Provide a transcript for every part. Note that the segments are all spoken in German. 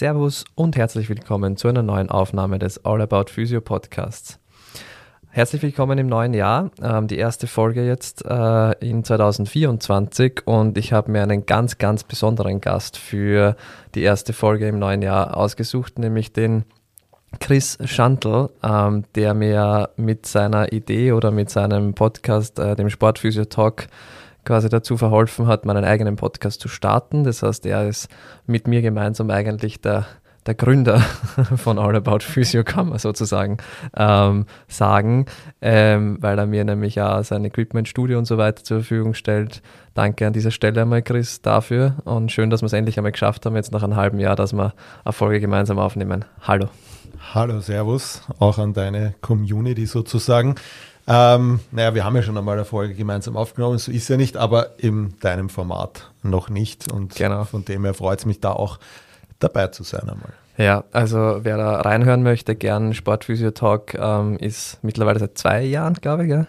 Servus und herzlich willkommen zu einer neuen Aufnahme des All About Physio Podcasts. Herzlich willkommen im neuen Jahr, ähm, die erste Folge jetzt äh, in 2024 und ich habe mir einen ganz, ganz besonderen Gast für die erste Folge im neuen Jahr ausgesucht, nämlich den Chris Schantel, ähm, der mir mit seiner Idee oder mit seinem Podcast, äh, dem Sportphysio Talk, quasi dazu verholfen hat, meinen eigenen Podcast zu starten. Das heißt, er ist mit mir gemeinsam eigentlich der, der Gründer von All About Physio, kann man sozusagen ähm, sagen, ähm, weil er mir nämlich auch sein Equipment, Studio und so weiter zur Verfügung stellt. Danke an dieser Stelle einmal, Chris, dafür und schön, dass wir es endlich einmal geschafft haben, jetzt nach einem halben Jahr, dass wir eine Folge gemeinsam aufnehmen. Hallo. Hallo, Servus, auch an deine Community sozusagen. Ähm, naja, wir haben ja schon einmal eine Folge gemeinsam aufgenommen, so ist ja nicht, aber in deinem Format noch nicht. Und genau. von dem her freut es mich da auch dabei zu sein einmal. Ja, also wer da reinhören möchte, gern Sportphysio Talk ähm, ist mittlerweile seit zwei Jahren, glaube ich. Ja?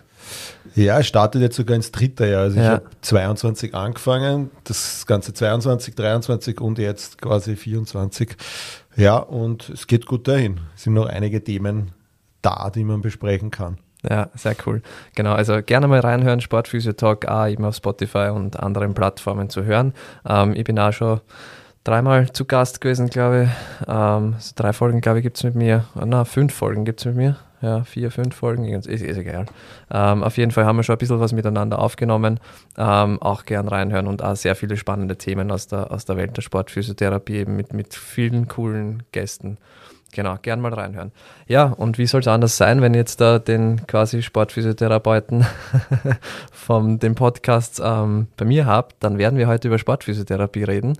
Ja, es startet jetzt sogar ins dritte Jahr. Also ja. ich habe 22 angefangen, das ganze 22, 23 und jetzt quasi 24. Ja, und es geht gut dahin. Es sind noch einige Themen da, die man besprechen kann. Ja, sehr cool. Genau, also gerne mal reinhören, Sportphysio Talk auch eben auf Spotify und anderen Plattformen zu hören. Ähm, ich bin auch schon dreimal zu Gast gewesen, glaube ich. Ähm, so drei Folgen, glaube ich, gibt es mit mir. Oh, na, fünf Folgen gibt es mit mir. Ja, vier, fünf Folgen, ist, ist egal. Ähm, auf jeden Fall haben wir schon ein bisschen was miteinander aufgenommen. Ähm, auch gern reinhören und auch sehr viele spannende Themen aus der, aus der Welt der Sportphysiotherapie, eben mit, mit vielen coolen Gästen. Genau, gern mal reinhören. Ja, und wie soll es anders sein, wenn jetzt da den quasi Sportphysiotherapeuten von dem Podcast ähm, bei mir habt, dann werden wir heute über Sportphysiotherapie reden.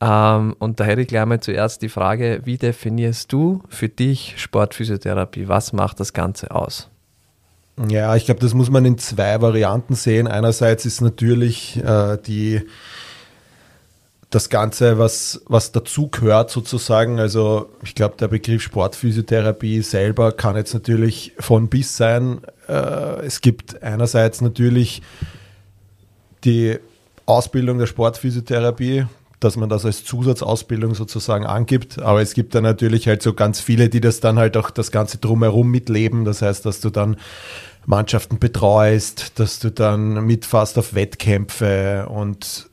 Ähm, und da hätte ich gleich mal zuerst die Frage, wie definierst du für dich Sportphysiotherapie? Was macht das Ganze aus? Ja, ich glaube, das muss man in zwei Varianten sehen. Einerseits ist natürlich äh, die das Ganze, was, was dazu gehört sozusagen. Also ich glaube, der Begriff Sportphysiotherapie selber kann jetzt natürlich von bis sein. Äh, es gibt einerseits natürlich die Ausbildung der Sportphysiotherapie, dass man das als Zusatzausbildung sozusagen angibt. Aber es gibt dann natürlich halt so ganz viele, die das dann halt auch das Ganze drumherum mitleben. Das heißt, dass du dann Mannschaften betreust, dass du dann mitfasst auf Wettkämpfe und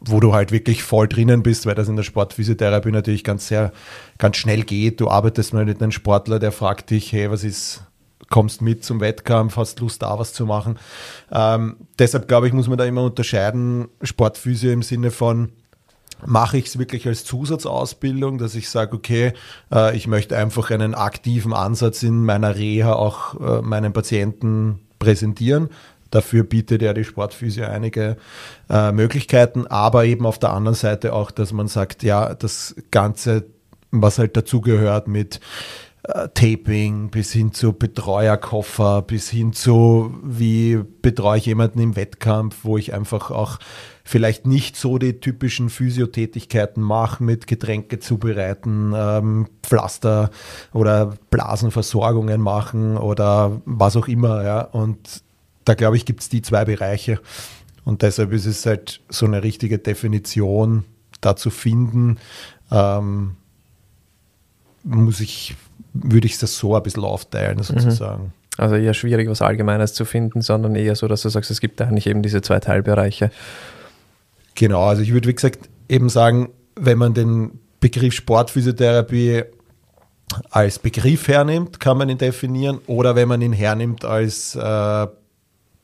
wo du halt wirklich voll drinnen bist, weil das in der Sportphysiotherapie natürlich ganz sehr, ganz schnell geht. Du arbeitest mal mit einem Sportler, der fragt dich, hey, was ist, kommst mit zum Wettkampf, hast Lust da was zu machen. Ähm, deshalb glaube ich, muss man da immer unterscheiden, Sportphysio im Sinne von, mache ich es wirklich als Zusatzausbildung, dass ich sage, okay, äh, ich möchte einfach einen aktiven Ansatz in meiner Reha auch äh, meinen Patienten präsentieren. Dafür bietet ja die Sportphysio einige äh, Möglichkeiten, aber eben auf der anderen Seite auch, dass man sagt, ja, das Ganze, was halt dazugehört mit äh, Taping bis hin zu Betreuerkoffer, bis hin zu, wie betreue ich jemanden im Wettkampf, wo ich einfach auch vielleicht nicht so die typischen Physiotätigkeiten mache mit Getränke zubereiten, ähm, Pflaster oder Blasenversorgungen machen oder was auch immer. Ja. Und da glaube ich, gibt es die zwei Bereiche. Und deshalb ist es halt so eine richtige Definition da zu finden. Ähm, muss ich, würde ich das so ein bisschen aufteilen, mhm. sozusagen. Also eher schwierig, was Allgemeines zu finden, sondern eher so, dass du sagst, es gibt eigentlich eben diese zwei Teilbereiche. Genau, also ich würde, wie gesagt, eben sagen, wenn man den Begriff Sportphysiotherapie als Begriff hernimmt, kann man ihn definieren, oder wenn man ihn hernimmt als äh,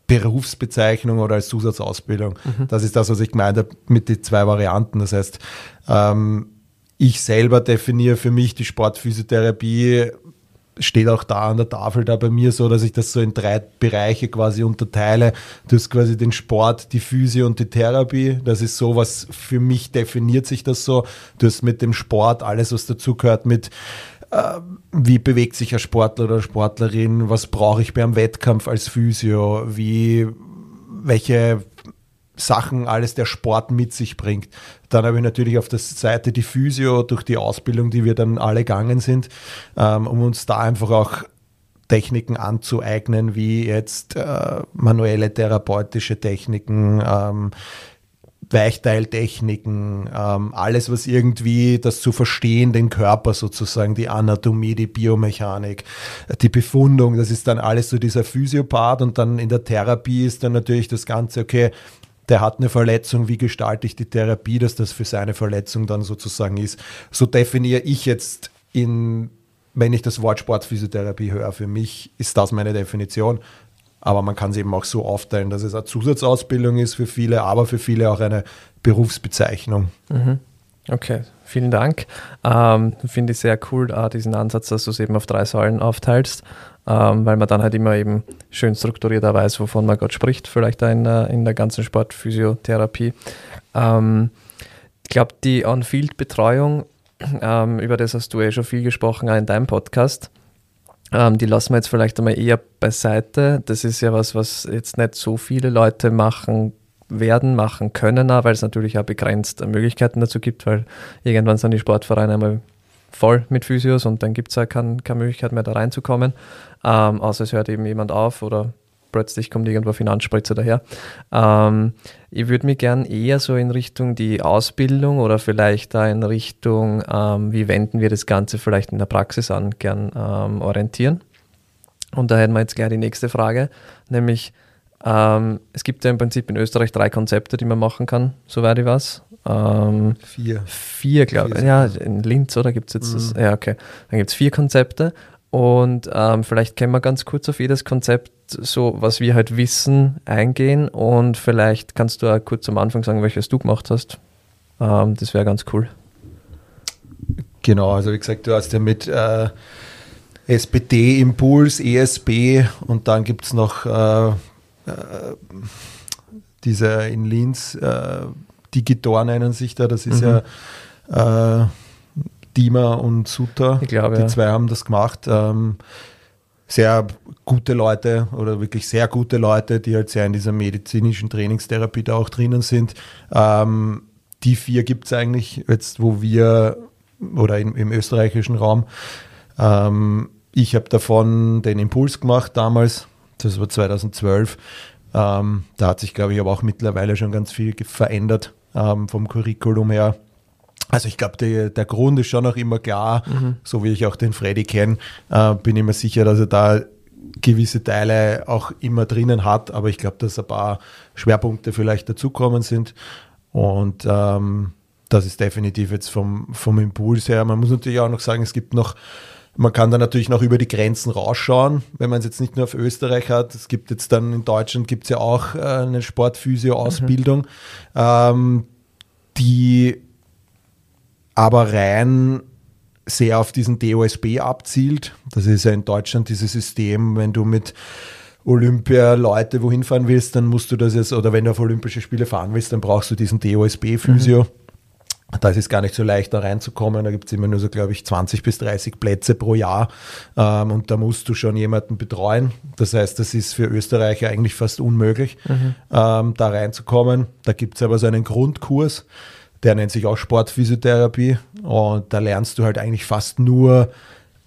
Berufsbezeichnung oder als Zusatzausbildung. Mhm. Das ist das, was ich gemeint habe mit den zwei Varianten. Das heißt, ähm, ich selber definiere für mich die Sportphysiotherapie, steht auch da an der Tafel da bei mir so, dass ich das so in drei Bereiche quasi unterteile. Du hast quasi den Sport, die Physio und die Therapie. Das ist so, was für mich definiert sich das so. Du hast mit dem Sport alles, was dazugehört, mit äh, wie bewegt sich ein Sportler oder Sportlerin, was brauche ich beim Wettkampf als Physio, wie, welche Sachen alles der Sport mit sich bringt. Dann habe ich natürlich auf der Seite die Physio durch die Ausbildung, die wir dann alle gegangen sind, ähm, um uns da einfach auch Techniken anzueignen, wie jetzt äh, manuelle therapeutische Techniken, ähm, Weichteiltechniken, ähm, alles, was irgendwie das zu verstehen, den Körper sozusagen, die Anatomie, die Biomechanik, die Befundung, das ist dann alles so dieser Physiopath und dann in der Therapie ist dann natürlich das Ganze, okay, der hat eine Verletzung, wie gestalte ich die Therapie, dass das für seine Verletzung dann sozusagen ist. So definiere ich jetzt in, wenn ich das Wort Sportphysiotherapie höre, für mich ist das meine Definition. Aber man kann es eben auch so aufteilen, dass es eine Zusatzausbildung ist für viele, aber für viele auch eine Berufsbezeichnung. Mhm. Okay, vielen Dank. Ähm, Finde ich sehr cool, äh, diesen Ansatz, dass du es eben auf drei Säulen aufteilst, ähm, weil man dann halt immer eben schön strukturierter weiß, wovon man gerade spricht, vielleicht in, der, in der ganzen Sportphysiotherapie. Ähm, ich glaube, die On-Field-Betreuung, ähm, über das hast du eh schon viel gesprochen, auch in deinem Podcast. Ähm, die lassen wir jetzt vielleicht einmal eher beiseite. Das ist ja was, was jetzt nicht so viele Leute machen werden, machen können, auch, weil es natürlich auch begrenzt Möglichkeiten dazu gibt, weil irgendwann sind die Sportvereine einmal voll mit Physios und dann gibt es auch keine, keine Möglichkeit mehr da reinzukommen, ähm, außer es hört eben jemand auf oder plötzlich kommt irgendwo Finanzspritze daher. Ähm, ich würde mich gern eher so in Richtung die Ausbildung oder vielleicht da in Richtung, ähm, wie wenden wir das Ganze vielleicht in der Praxis an, gern ähm, orientieren. Und da hätten wir jetzt gleich die nächste Frage, nämlich ähm, es gibt ja im Prinzip in Österreich drei Konzepte, die man machen kann, soweit ich weiß. Ähm, vier. Vier, glaube ich. Ja, in Linz, oder gibt es jetzt mhm. das? Ja, okay. Dann gibt es vier Konzepte und ähm, vielleicht können wir ganz kurz auf jedes Konzept, so was wir halt wissen, eingehen. Und vielleicht kannst du auch kurz am Anfang sagen, welches du gemacht hast. Ähm, das wäre ganz cool. Genau, also wie gesagt, du hast ja mit äh, SPD, Impuls, ESB und dann gibt es noch äh, äh, diese in Linz, äh, Digitor nennen sich da, das ist mhm. ja äh, Dima und Suter. Ich glaube, die ja. zwei haben das gemacht. Ähm, sehr gute Leute oder wirklich sehr gute Leute, die halt sehr in dieser medizinischen Trainingstherapie da auch drinnen sind. Ähm, die vier gibt es eigentlich jetzt, wo wir oder im, im österreichischen Raum. Ähm, ich habe davon den Impuls gemacht damals, das war 2012. Ähm, da hat sich, glaube ich, aber auch mittlerweile schon ganz viel verändert ähm, vom Curriculum her. Also ich glaube, der Grund ist schon noch immer klar, mhm. so wie ich auch den Freddy kenne, äh, bin ich mir sicher, dass er da gewisse Teile auch immer drinnen hat, aber ich glaube, dass ein paar Schwerpunkte vielleicht dazukommen sind und ähm, das ist definitiv jetzt vom, vom Impuls her. Man muss natürlich auch noch sagen, es gibt noch, man kann da natürlich noch über die Grenzen rausschauen, wenn man es jetzt nicht nur auf Österreich hat. Es gibt jetzt dann in Deutschland gibt es ja auch äh, eine Sportphysio-Ausbildung, mhm. ähm, die aber rein sehr auf diesen DOSB abzielt. Das ist ja in Deutschland dieses System, wenn du mit Olympia Leute wohin fahren willst, dann musst du das jetzt, oder wenn du auf Olympische Spiele fahren willst, dann brauchst du diesen DOSB-Physio. Mhm. Da ist es gar nicht so leicht, da reinzukommen. Da gibt es immer nur so, glaube ich, 20 bis 30 Plätze pro Jahr. Ähm, und da musst du schon jemanden betreuen. Das heißt, das ist für Österreicher eigentlich fast unmöglich, mhm. ähm, da reinzukommen. Da gibt es aber so einen Grundkurs der nennt sich auch Sportphysiotherapie und da lernst du halt eigentlich fast nur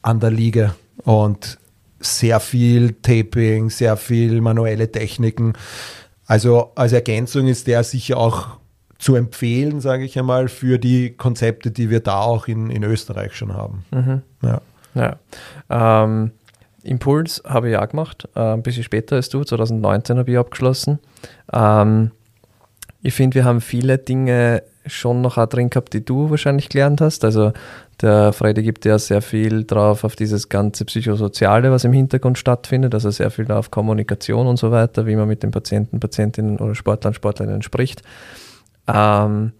an der Liege und sehr viel Taping, sehr viel manuelle Techniken. Also als Ergänzung ist der sicher auch zu empfehlen, sage ich einmal, für die Konzepte, die wir da auch in, in Österreich schon haben. Mhm. Ja. ja. Ähm, Impuls habe ich auch gemacht, äh, ein bisschen später als du, 2019 habe ich abgeschlossen. Ähm, ich finde, wir haben viele Dinge schon noch auch drin gehabt, die du wahrscheinlich gelernt hast. Also der Freude gibt ja sehr viel drauf auf dieses ganze Psychosoziale, was im Hintergrund stattfindet, also sehr viel auf Kommunikation und so weiter, wie man mit den Patienten, Patientinnen oder Sportlern, Sportlerinnen spricht. Ähm,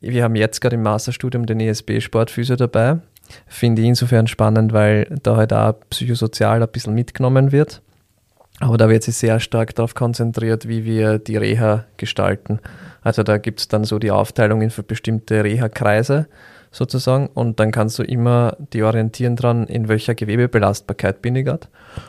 wir haben jetzt gerade im Masterstudium den ESB Sportphysio dabei. Finde ich insofern spannend, weil da halt auch psychosozial ein bisschen mitgenommen wird. Aber da wird sich sehr stark darauf konzentriert, wie wir die Reha gestalten. Also da gibt es dann so die Aufteilungen für bestimmte Reha-Kreise sozusagen und dann kannst du immer die orientieren dran, in welcher Gewebebelastbarkeit bin ich gerade.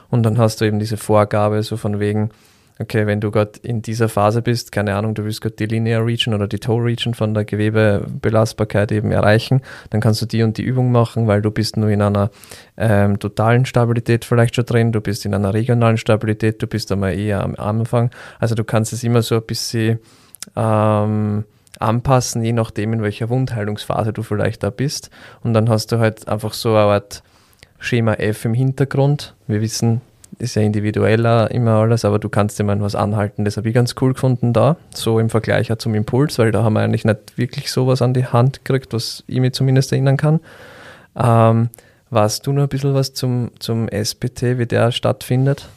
Und dann hast du eben diese Vorgabe so von wegen, okay, wenn du gerade in dieser Phase bist, keine Ahnung, du willst gerade die Linear Region oder die Toe Region von der Gewebebelastbarkeit eben erreichen, dann kannst du die und die Übung machen, weil du bist nur in einer ähm, totalen Stabilität vielleicht schon drin, du bist in einer regionalen Stabilität, du bist einmal eher am Anfang. Also du kannst es immer so ein bisschen ähm, anpassen, je nachdem, in welcher Wundheilungsphase du vielleicht da bist. Und dann hast du halt einfach so eine Art Schema F im Hintergrund. Wir wissen, ist ja individueller immer alles, aber du kannst immer was anhalten. Das habe ich ganz cool gefunden da, so im Vergleich zum Impuls, weil da haben wir eigentlich nicht wirklich sowas an die Hand gekriegt, was ich mir zumindest erinnern kann. Ähm, weißt du noch ein bisschen was zum, zum SPT, wie der stattfindet?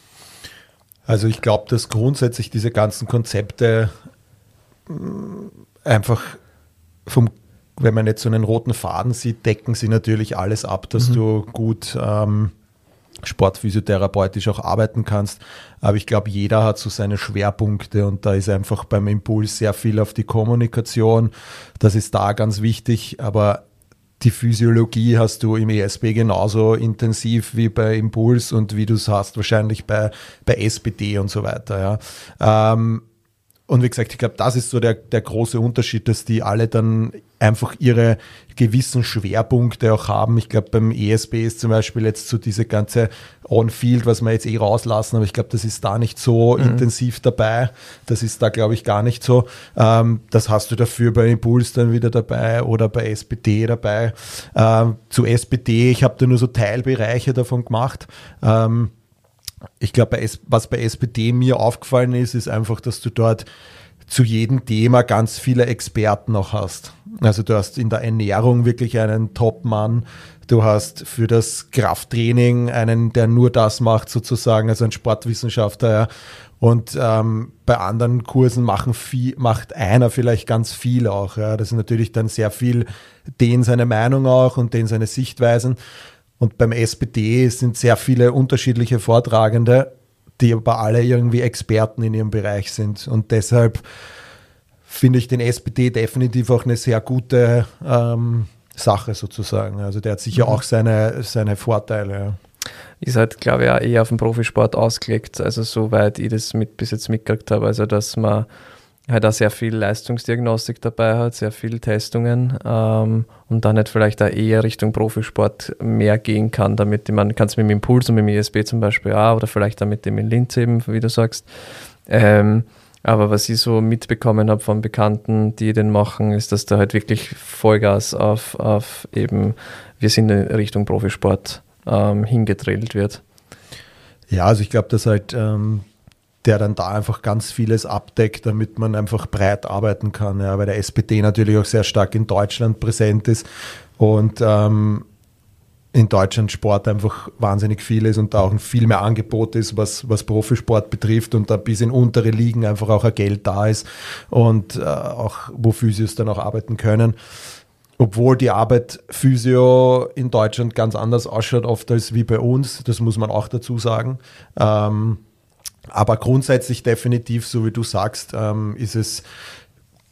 Also ich glaube, dass grundsätzlich diese ganzen Konzepte einfach vom, wenn man jetzt so einen roten Faden sieht, decken sie natürlich alles ab, dass mhm. du gut ähm, sportphysiotherapeutisch auch arbeiten kannst. Aber ich glaube, jeder hat so seine Schwerpunkte und da ist einfach beim Impuls sehr viel auf die Kommunikation. Das ist da ganz wichtig, aber die Physiologie hast du im ESB genauso intensiv wie bei Impuls und wie du es hast wahrscheinlich bei, bei SPD und so weiter. Ja. Ähm, und wie gesagt, ich glaube, das ist so der, der große Unterschied, dass die alle dann einfach ihre gewissen Schwerpunkte auch haben. Ich glaube, beim ESB ist zum Beispiel jetzt so diese ganze On-Field, was wir jetzt eh rauslassen, aber ich glaube, das ist da nicht so mhm. intensiv dabei. Das ist da, glaube ich, gar nicht so. Ähm, das hast du dafür bei Impuls dann wieder dabei oder bei SPD dabei. Ähm, zu SPD, ich habe da nur so Teilbereiche davon gemacht. Ähm, ich glaube, was bei SPD mir aufgefallen ist, ist einfach, dass du dort zu jedem Thema ganz viele Experten noch hast. Also du hast in der Ernährung wirklich einen Top-Mann. Du hast für das Krafttraining einen, der nur das macht, sozusagen, also ein Sportwissenschaftler. Ja. Und ähm, bei anderen Kursen machen viel, macht einer vielleicht ganz viel auch. Ja. Das ist natürlich dann sehr viel den seine Meinung auch und den seine Sichtweisen. Und beim SPD sind sehr viele unterschiedliche Vortragende, die aber alle irgendwie Experten in ihrem Bereich sind. Und deshalb finde ich den SPD definitiv auch eine sehr gute ähm, Sache sozusagen. Also der hat sicher mhm. auch seine, seine Vorteile. Ist halt, glaube ich, auch eher auf den Profisport ausgelegt, also soweit ich das mit, bis jetzt mitgekriegt habe. Also dass man halt auch sehr viel Leistungsdiagnostik dabei hat, sehr viele Testungen ähm, und dann halt vielleicht auch eher Richtung Profisport mehr gehen kann, damit man kann es mit dem Impuls und mit dem ISB zum Beispiel auch oder vielleicht auch mit dem in Linz eben, wie du sagst. Ähm, aber was ich so mitbekommen habe von Bekannten, die den machen, ist, dass da halt wirklich Vollgas auf, auf eben, wir sind in Richtung Profisport ähm, hingedrillt wird. Ja, also ich glaube, dass halt ähm, der dann da einfach ganz vieles abdeckt, damit man einfach breit arbeiten kann. Ja, weil der SPD natürlich auch sehr stark in Deutschland präsent ist und ähm, in Deutschland Sport einfach wahnsinnig viel ist und da auch viel mehr Angebot ist, was, was Profisport betrifft und da bis in untere Ligen einfach auch ein Geld da ist und äh, auch wo Physios dann auch arbeiten können. Obwohl die Arbeit Physio in Deutschland ganz anders ausschaut, oft als wie bei uns, das muss man auch dazu sagen. Ähm, aber grundsätzlich definitiv, so wie du sagst, ähm, ist es,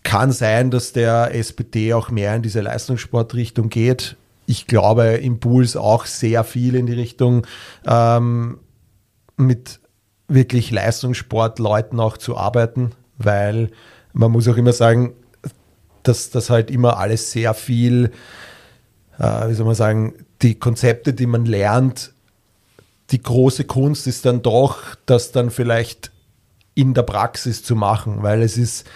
kann sein, dass der SPD auch mehr in diese Leistungssportrichtung geht. Ich glaube, Impuls auch sehr viel in die Richtung ähm, mit wirklich Leistungssportleuten auch zu arbeiten, weil man muss auch immer sagen, dass das halt immer alles sehr viel, äh, wie soll man sagen, die Konzepte, die man lernt, die große Kunst ist dann doch, das dann vielleicht in der Praxis zu machen, weil es ist,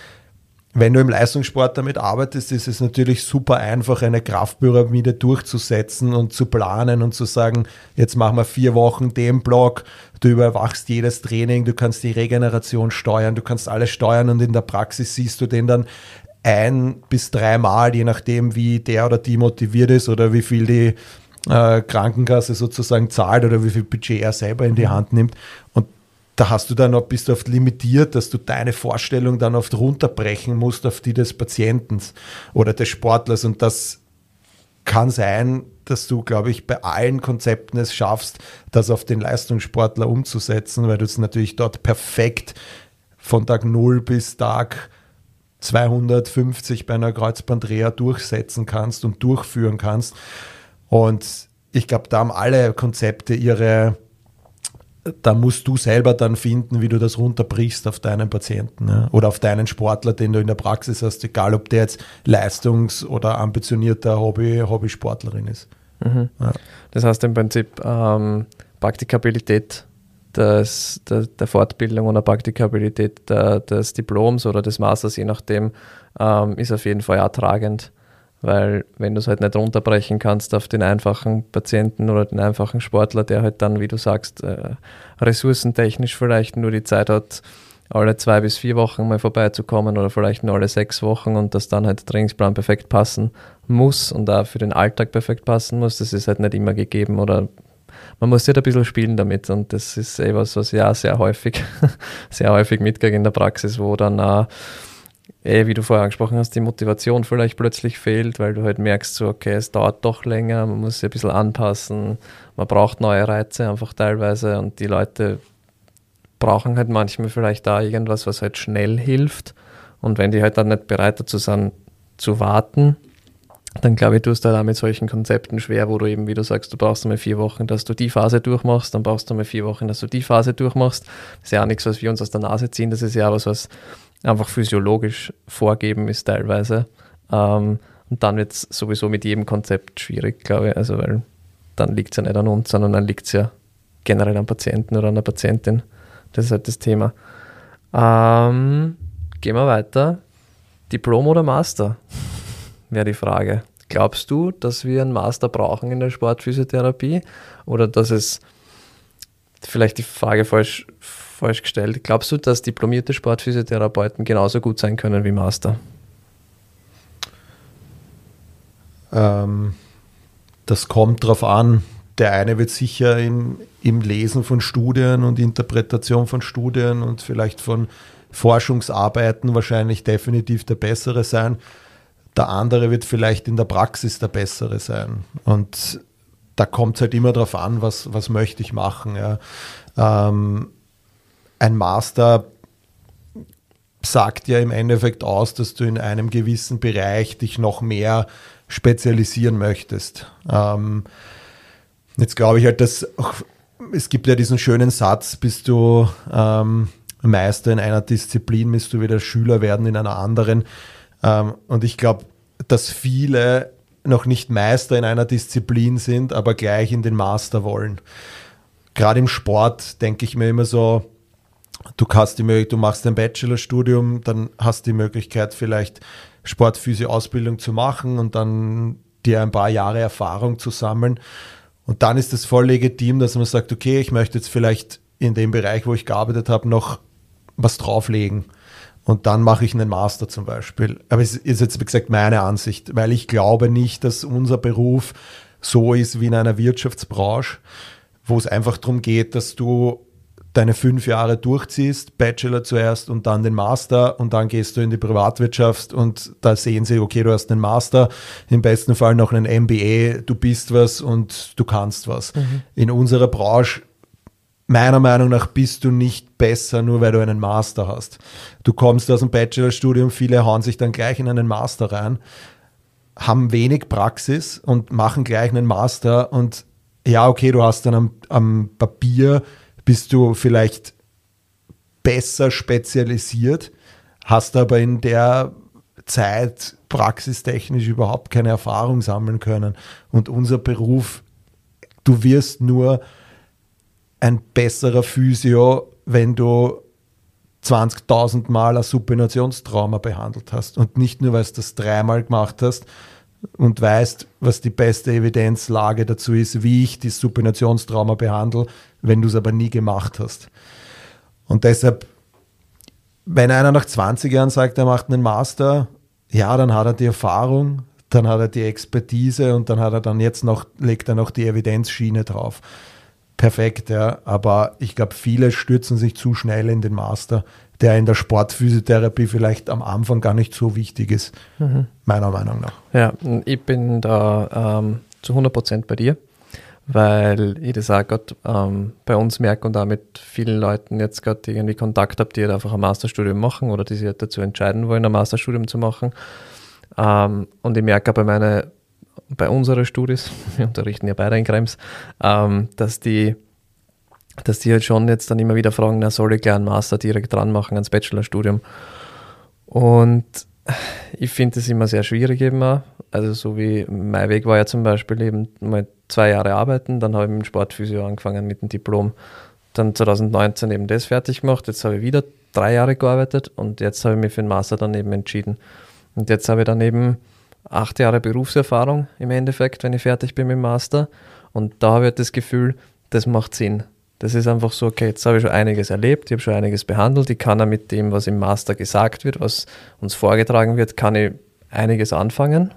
wenn du im Leistungssport damit arbeitest, ist es natürlich super einfach, eine Kraftpyramide durchzusetzen und zu planen und zu sagen, jetzt machen wir vier Wochen den Block, du überwachst jedes Training, du kannst die Regeneration steuern, du kannst alles steuern und in der Praxis siehst du den dann ein bis dreimal, je nachdem, wie der oder die motiviert ist oder wie viel die äh, Krankenkasse sozusagen zahlt oder wie viel Budget er selber in die Hand nimmt. Und da hast du dann bist du oft limitiert, dass du deine Vorstellung dann oft runterbrechen musst auf die des Patienten oder des Sportlers. Und das kann sein, dass du, glaube ich, bei allen Konzepten es schaffst, das auf den Leistungssportler umzusetzen, weil du es natürlich dort perfekt von Tag 0 bis Tag 250 bei einer Kreuzbandreha durchsetzen kannst und durchführen kannst. Und ich glaube, da haben alle Konzepte ihre, da musst du selber dann finden, wie du das runterbrichst auf deinen Patienten ja? oder auf deinen Sportler, den du in der Praxis hast, egal ob der jetzt Leistungs- oder ambitionierter Hobby, Hobbysportlerin ist. Mhm. Ja. Das heißt im Prinzip ähm, Praktikabilität des, der, der Fortbildung und der Praktikabilität der, des Diploms oder des Masters, je nachdem, ähm, ist auf jeden Fall tragend. Weil wenn du es halt nicht runterbrechen kannst auf den einfachen Patienten oder den einfachen Sportler, der halt dann, wie du sagst, äh, ressourcentechnisch vielleicht nur die Zeit hat, alle zwei bis vier Wochen mal vorbeizukommen oder vielleicht nur alle sechs Wochen und dass dann halt der Trainingsplan perfekt passen muss und auch für den Alltag perfekt passen muss, das ist halt nicht immer gegeben oder man muss halt ein bisschen spielen damit und das ist eh was, was auch sehr häufig, sehr häufig mitkriege in der Praxis, wo dann auch eh, wie du vorher angesprochen hast, die Motivation vielleicht plötzlich fehlt, weil du halt merkst, so, okay, es dauert doch länger, man muss sich ein bisschen anpassen, man braucht neue Reize einfach teilweise und die Leute brauchen halt manchmal vielleicht da irgendwas, was halt schnell hilft. Und wenn die halt dann nicht bereit dazu sind, zu warten, dann glaube ich, tust du da mit solchen Konzepten schwer, wo du eben, wie du sagst, du brauchst einmal vier Wochen, dass du die Phase durchmachst, dann brauchst du einmal vier Wochen, dass du die Phase durchmachst. Das ist ja auch nichts, was wir uns aus der Nase ziehen, das ist ja was, was einfach physiologisch vorgeben ist teilweise. Ähm, und dann wird es sowieso mit jedem Konzept schwierig, glaube ich. Also, weil dann liegt es ja nicht an uns, sondern dann liegt es ja generell am Patienten oder an der Patientin. Das ist halt das Thema. Ähm, gehen wir weiter. Diplom oder Master? Wäre die Frage. Glaubst du, dass wir einen Master brauchen in der Sportphysiotherapie? Oder dass es vielleicht die Frage falsch, falsch gestellt. Glaubst du, dass diplomierte Sportphysiotherapeuten genauso gut sein können wie Master? Ähm, das kommt darauf an. Der eine wird sicher im, im Lesen von Studien und Interpretation von Studien und vielleicht von Forschungsarbeiten wahrscheinlich definitiv der bessere sein. Der andere wird vielleicht in der Praxis der bessere sein. Und da kommt es halt immer darauf an, was, was möchte ich machen. Ja. Ähm, ein Master sagt ja im Endeffekt aus, dass du in einem gewissen Bereich dich noch mehr spezialisieren möchtest. Ähm, jetzt glaube ich halt, dass auch, es gibt ja diesen schönen Satz, bist du ähm, Meister in einer Disziplin, bist du wieder Schüler werden in einer anderen. Ähm, und ich glaube, dass viele noch nicht Meister in einer Disziplin sind, aber gleich in den Master wollen. Gerade im Sport denke ich mir immer so, Du, hast die Möglichkeit, du machst ein Bachelorstudium, dann hast du die Möglichkeit, vielleicht Sportphysio-Ausbildung zu machen und dann dir ein paar Jahre Erfahrung zu sammeln. Und dann ist es voll legitim, dass man sagt, okay, ich möchte jetzt vielleicht in dem Bereich, wo ich gearbeitet habe, noch was drauflegen. Und dann mache ich einen Master zum Beispiel. Aber es ist jetzt, wie gesagt, meine Ansicht, weil ich glaube nicht, dass unser Beruf so ist wie in einer Wirtschaftsbranche, wo es einfach darum geht, dass du deine fünf Jahre durchziehst, Bachelor zuerst und dann den Master und dann gehst du in die Privatwirtschaft und da sehen sie, okay, du hast einen Master, im besten Fall noch einen MBA, du bist was und du kannst was. Mhm. In unserer Branche, meiner Meinung nach, bist du nicht besser, nur weil du einen Master hast. Du kommst aus dem Bachelorstudium, viele hauen sich dann gleich in einen Master rein, haben wenig Praxis und machen gleich einen Master und ja, okay, du hast dann am, am Papier bist du vielleicht besser spezialisiert, hast aber in der Zeit praxistechnisch überhaupt keine Erfahrung sammeln können. Und unser Beruf, du wirst nur ein besserer Physio, wenn du 20.000 Mal ein Supinationstrauma behandelt hast und nicht nur, weil du das dreimal gemacht hast und weißt, was die beste Evidenzlage dazu ist, wie ich die Supinationstrauma behandle, wenn du es aber nie gemacht hast. Und deshalb, wenn einer nach 20 Jahren sagt, er macht einen Master, ja, dann hat er die Erfahrung, dann hat er die Expertise und dann hat er dann jetzt noch, legt er noch die Evidenzschiene drauf. Perfekt, ja. Aber ich glaube, viele stürzen sich zu schnell in den Master, der in der Sportphysiotherapie vielleicht am Anfang gar nicht so wichtig ist, mhm. meiner Meinung nach. Ja, ich bin da ähm, zu 100 Prozent bei dir weil ich das auch gerade ähm, bei uns merke und auch mit vielen Leuten jetzt gerade irgendwie Kontakt habe, die halt einfach ein Masterstudium machen oder die sich halt dazu entscheiden wollen, ein Masterstudium zu machen. Ähm, und ich merke auch bei meinen, bei unseren Studis, wir unterrichten ja beide in Krems, ähm, dass die dass die halt schon jetzt dann immer wieder fragen, na, soll ich gleich einen Master direkt dran machen ans Bachelorstudium? Und ich finde es immer sehr schwierig eben auch. Also so wie mein Weg war ja zum Beispiel eben mal zwei Jahre arbeiten, dann habe ich mit dem Sportphysio angefangen mit dem Diplom. dann 2019 eben das fertig gemacht. Jetzt habe ich wieder drei Jahre gearbeitet und jetzt habe ich mich für den Master dann eben entschieden. Und jetzt habe ich dann eben acht Jahre Berufserfahrung im Endeffekt, wenn ich fertig bin mit dem Master. Und da habe ich das Gefühl, das macht Sinn. Das ist einfach so, okay, jetzt habe ich schon einiges erlebt, ich habe schon einiges behandelt, ich kann ja mit dem, was im Master gesagt wird, was uns vorgetragen wird, kann ich einiges anfangen.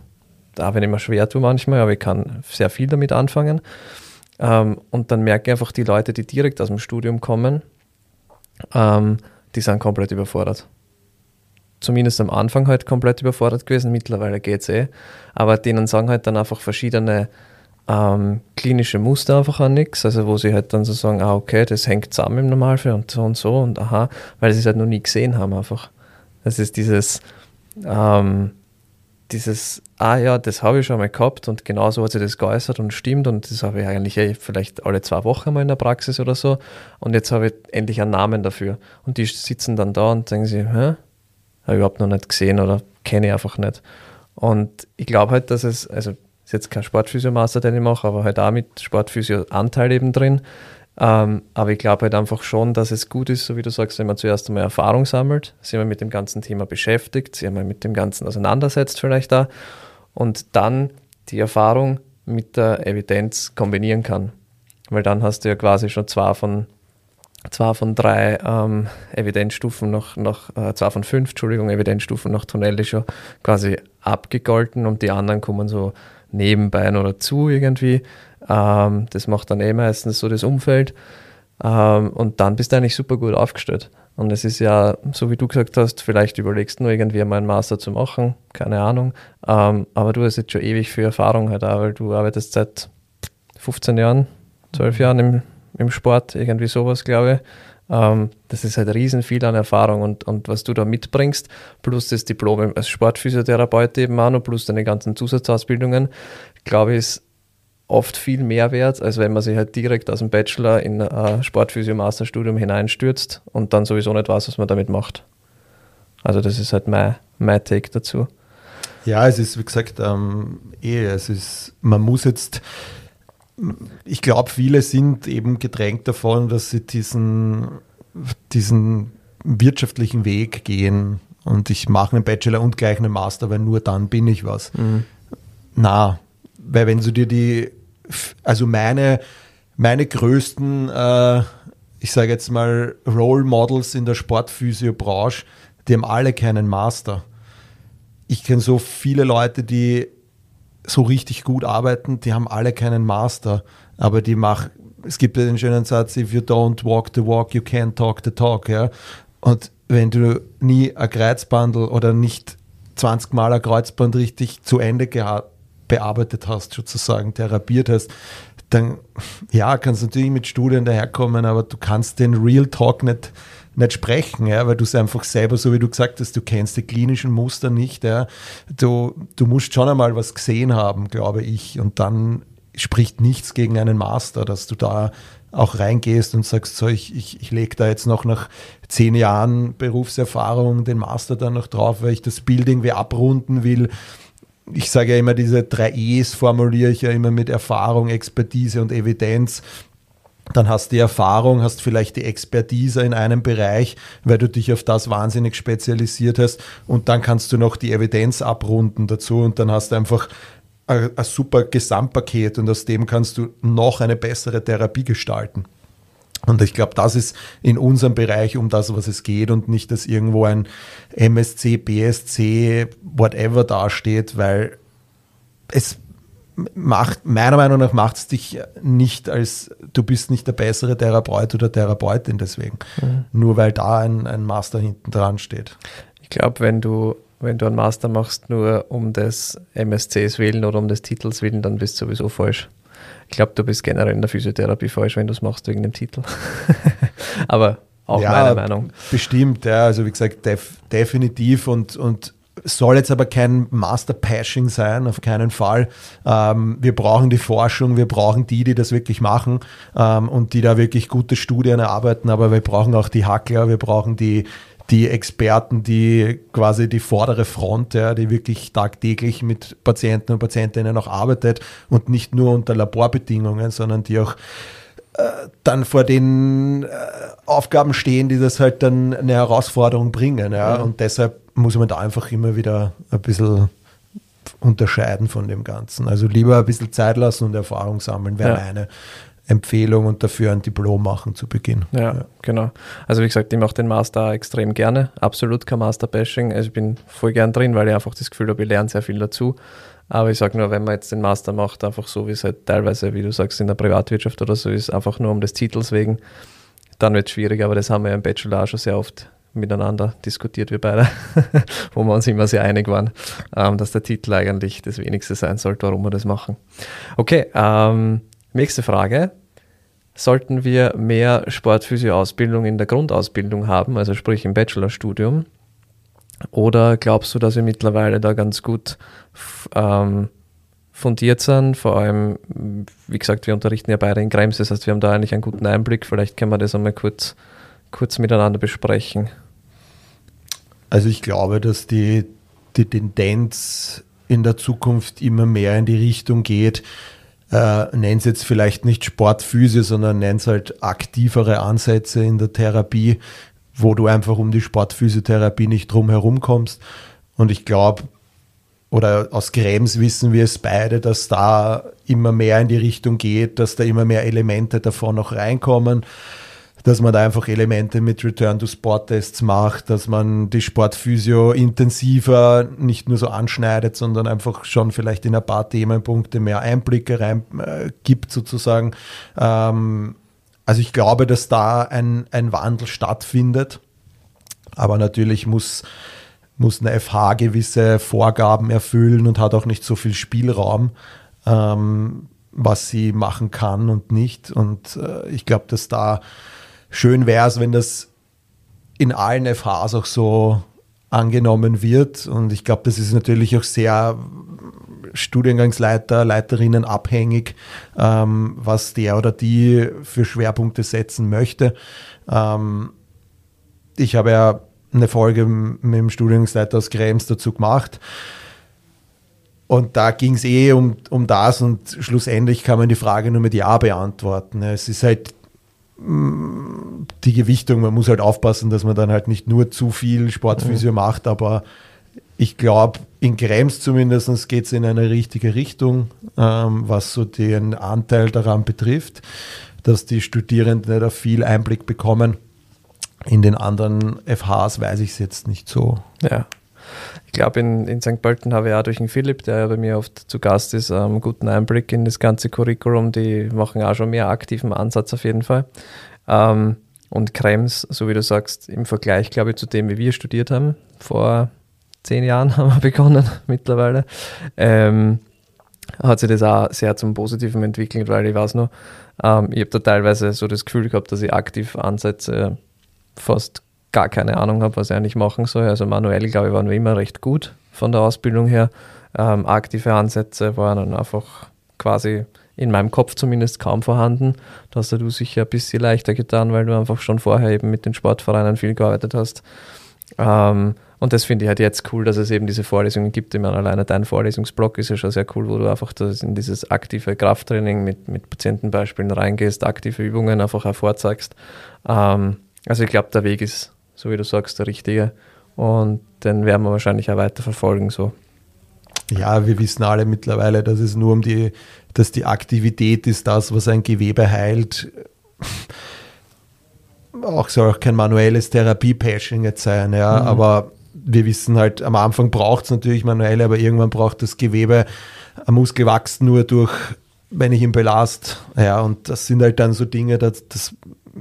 Da bin ich mir schwer tue manchmal, aber ich kann sehr viel damit anfangen. Ähm, und dann merke ich einfach, die Leute, die direkt aus dem Studium kommen, ähm, die sind komplett überfordert. Zumindest am Anfang halt komplett überfordert gewesen, mittlerweile geht es eh. Aber denen sagen halt dann einfach verschiedene ähm, klinische Muster einfach an nichts, also wo sie halt dann so sagen, ah okay, das hängt zusammen im Normalfall und so und so und aha, weil sie es halt noch nie gesehen haben einfach. Das ist dieses, ähm, dieses, ah ja, das habe ich schon mal gehabt und genauso hat sich das geäußert und stimmt und das habe ich eigentlich eh vielleicht alle zwei Wochen mal in der Praxis oder so und jetzt habe ich endlich einen Namen dafür und die sitzen dann da und denken sich, hä, habe ich überhaupt noch nicht gesehen oder kenne ich einfach nicht. Und ich glaube halt, dass es, also ist jetzt kein Sportphysio-Master, den ich mache, aber halt auch mit Sportphysio-Anteil eben drin. Ähm, aber ich glaube halt einfach schon, dass es gut ist, so wie du sagst, wenn man zuerst einmal Erfahrung sammelt, sich einmal mit dem ganzen Thema beschäftigt, sich einmal mit dem Ganzen auseinandersetzt vielleicht da und dann die Erfahrung mit der Evidenz kombinieren kann. Weil dann hast du ja quasi schon zwei von, zwei von drei ähm, Evidenzstufen noch, noch äh, zwei von fünf, Entschuldigung, Evidenzstufen nach Tonelli schon quasi abgegolten und die anderen kommen so nebenbei noch dazu irgendwie. Ähm, das macht dann eh meistens so das Umfeld. Ähm, und dann bist du eigentlich super gut aufgestellt. Und es ist ja, so wie du gesagt hast, vielleicht überlegst du nur irgendwie mal einen Master zu machen, keine Ahnung. Ähm, aber du hast jetzt schon ewig viel Erfahrung halt auch, weil du arbeitest seit 15 Jahren, 12 Jahren im, im Sport, irgendwie sowas, glaube ich. Ähm, das ist halt riesen viel an Erfahrung und, und was du da mitbringst, plus das Diplom als Sportphysiotherapeut eben auch noch, plus deine ganzen Zusatzausbildungen, glaube ich, ist oft viel mehr wert, als wenn man sich halt direkt aus dem Bachelor in ein Sportphysio-Masterstudium hineinstürzt und dann sowieso nicht weiß, was man damit macht. Also das ist halt mein, mein Take dazu. Ja, es ist, wie gesagt, ähm, eh, es ist, man muss jetzt ich glaube, viele sind eben gedrängt davon, dass sie diesen, diesen wirtschaftlichen Weg gehen und ich mache einen Bachelor und gleich einen Master, weil nur dann bin ich was. Mhm. Na, weil wenn du dir die, also meine, meine größten, äh, ich sage jetzt mal, Role Models in der Sportphysio-Branche, die haben alle keinen Master. Ich kenne so viele Leute, die so richtig gut arbeiten, die haben alle keinen Master, aber die machen, es gibt ja den schönen Satz, if you don't walk the walk, you can't talk the talk, ja. Und wenn du nie ein Kreuzbandel oder nicht 20 Mal ein Kreuzband richtig zu Ende bearbeitet hast, sozusagen therapiert hast, dann ja, kannst du natürlich mit Studien daherkommen, aber du kannst den Real Talk nicht nicht sprechen, ja, weil du es einfach selber, so wie du gesagt hast, du kennst die klinischen Muster nicht. Ja. Du, du musst schon einmal was gesehen haben, glaube ich. Und dann spricht nichts gegen einen Master, dass du da auch reingehst und sagst, so, ich, ich, ich lege da jetzt noch nach zehn Jahren Berufserfahrung den Master dann noch drauf, weil ich das Bild irgendwie abrunden will. Ich sage ja immer, diese drei E's formuliere ich ja immer mit Erfahrung, Expertise und Evidenz dann hast du die Erfahrung, hast vielleicht die Expertise in einem Bereich, weil du dich auf das wahnsinnig spezialisiert hast. Und dann kannst du noch die Evidenz abrunden dazu. Und dann hast du einfach ein, ein super Gesamtpaket. Und aus dem kannst du noch eine bessere Therapie gestalten. Und ich glaube, das ist in unserem Bereich um das, was es geht. Und nicht, dass irgendwo ein MSC, BSC, whatever dasteht, weil es macht, meiner Meinung nach macht es dich nicht als, du bist nicht der bessere Therapeut oder Therapeutin deswegen. Mhm. Nur weil da ein, ein Master hinten dran steht. Ich glaube, wenn du, wenn du einen Master machst, nur um des MSCs willen oder um des Titels willen, dann bist du sowieso falsch. Ich glaube, du bist generell in der Physiotherapie falsch, wenn du es machst wegen dem Titel. Aber auch ja, meine Meinung. Bestimmt, ja. Also wie gesagt, def definitiv und, und soll jetzt aber kein Master-Pashing sein, auf keinen Fall. Ähm, wir brauchen die Forschung, wir brauchen die, die das wirklich machen ähm, und die da wirklich gute Studien erarbeiten, aber wir brauchen auch die Hackler, wir brauchen die, die Experten, die quasi die vordere Front, ja, die wirklich tagtäglich mit Patienten und Patientinnen auch arbeitet und nicht nur unter Laborbedingungen, sondern die auch dann vor den äh, Aufgaben stehen, die das halt dann eine Herausforderung bringen. Ja? ja. Und deshalb muss man da einfach immer wieder ein bisschen unterscheiden von dem Ganzen. Also lieber ein bisschen Zeit lassen und Erfahrung sammeln, wäre ja. eine Empfehlung und dafür ein Diplom machen zu Beginn. Ja, ja, genau. Also wie gesagt, ich mache den Master extrem gerne. Absolut kein Master-Bashing. Also ich bin voll gern drin, weil ich einfach das Gefühl habe, ich lerne sehr viel dazu. Aber ich sage nur, wenn man jetzt den Master macht, einfach so wie es halt teilweise, wie du sagst, in der Privatwirtschaft oder so ist, einfach nur um des Titels wegen, dann wird es schwierig. Aber das haben wir ja im Bachelor auch schon sehr oft miteinander diskutiert, wir beide, wo wir uns immer sehr einig waren, ähm, dass der Titel eigentlich das Wenigste sein sollte, warum wir das machen. Okay, ähm, nächste Frage. Sollten wir mehr Sportphysio-Ausbildung in der Grundausbildung haben, also sprich im Bachelorstudium? Oder glaubst du, dass wir mittlerweile da ganz gut ähm, fundiert sind? Vor allem, wie gesagt, wir unterrichten ja beide in Krems, das heißt, wir haben da eigentlich einen guten Einblick. Vielleicht können wir das einmal kurz, kurz miteinander besprechen. Also ich glaube, dass die, die Tendenz in der Zukunft immer mehr in die Richtung geht, äh, nenn es jetzt vielleicht nicht Sportphysio, sondern nenn es halt aktivere Ansätze in der Therapie, wo du einfach um die Sportphysiotherapie nicht drum herum kommst. Und ich glaube, oder aus Krems wissen wir es beide, dass da immer mehr in die Richtung geht, dass da immer mehr Elemente davon noch reinkommen, dass man da einfach Elemente mit Return-to-Sport-Tests macht, dass man die Sportphysio intensiver nicht nur so anschneidet, sondern einfach schon vielleicht in ein paar Themenpunkte mehr Einblicke rein äh, gibt sozusagen. Ähm, also ich glaube, dass da ein, ein Wandel stattfindet. Aber natürlich muss, muss eine FH gewisse Vorgaben erfüllen und hat auch nicht so viel Spielraum, ähm, was sie machen kann und nicht. Und äh, ich glaube, dass da schön wäre es, wenn das in allen FHs auch so angenommen wird. Und ich glaube, das ist natürlich auch sehr Studiengangsleiter, Leiterinnen abhängig, ähm, was der oder die für Schwerpunkte setzen möchte. Ähm, ich habe ja eine Folge mit dem Studiengangsleiter aus Krems dazu gemacht. Und da ging es eh um, um das und schlussendlich kann man die Frage nur mit Ja beantworten. Es ist halt mm, die Gewichtung, man muss halt aufpassen, dass man dann halt nicht nur zu viel Sportphysio mhm. macht, aber ich glaube, in Krems zumindest geht es in eine richtige Richtung, ähm, was so den Anteil daran betrifft, dass die Studierenden da viel Einblick bekommen. In den anderen FHs weiß ich es jetzt nicht so. Ja. Ich glaube, in, in St. Pölten habe ich auch durch den Philipp, der ja bei mir oft zu Gast ist, einen ähm, guten Einblick in das ganze Curriculum. Die machen auch schon mehr aktiven Ansatz auf jeden Fall. Ähm, und Krems, so wie du sagst, im Vergleich, glaube ich, zu dem, wie wir studiert haben, vor zehn Jahren haben wir begonnen mittlerweile, ähm, hat sich das auch sehr zum Positiven entwickelt, weil ich weiß noch, ähm, ich habe da teilweise so das Gefühl gehabt, dass ich aktiv ansetze, fast gar keine Ahnung habe, was ich eigentlich machen soll. Also manuell, glaube ich, waren wir immer recht gut von der Ausbildung her. Ähm, aktive Ansätze waren dann einfach quasi in meinem Kopf zumindest kaum vorhanden. Da hast du sicher ein bisschen leichter getan, weil du einfach schon vorher eben mit den Sportvereinen viel gearbeitet hast. Ähm, und das finde ich halt jetzt cool, dass es eben diese Vorlesungen gibt. Ich meine, alleine dein Vorlesungsblock ist ja schon sehr cool, wo du einfach in dieses aktive Krafttraining mit, mit Patientenbeispielen reingehst, aktive Übungen einfach hervorzeigst. Ähm, also ich glaube, der Weg ist, so wie du sagst, der richtige. Und den werden wir wahrscheinlich auch weiter verfolgen. So. Ja, wir wissen alle mittlerweile, dass es nur um die, dass die Aktivität ist das, was ein Gewebe heilt auch soll auch kein manuelles Therapie-Pashing jetzt sein, ja, mhm. aber wir wissen halt, am Anfang braucht es natürlich manuelle, aber irgendwann braucht das Gewebe, ein Muskel wächst nur durch, wenn ich ihn belast. Ja, und das sind halt dann so Dinge, das, das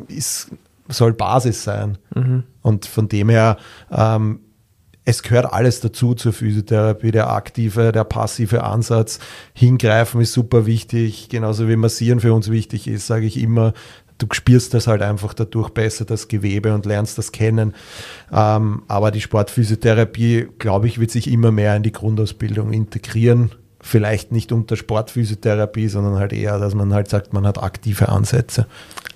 ist, soll Basis sein. Mhm. Und von dem her, ähm, es gehört alles dazu zur Physiotherapie, der aktive, der passive Ansatz. Hingreifen ist super wichtig, genauso wie Massieren für uns wichtig ist, sage ich immer du spürst das halt einfach dadurch besser, das Gewebe und lernst das kennen. Ähm, aber die Sportphysiotherapie, glaube ich, wird sich immer mehr in die Grundausbildung integrieren. Vielleicht nicht unter Sportphysiotherapie, sondern halt eher, dass man halt sagt, man hat aktive Ansätze.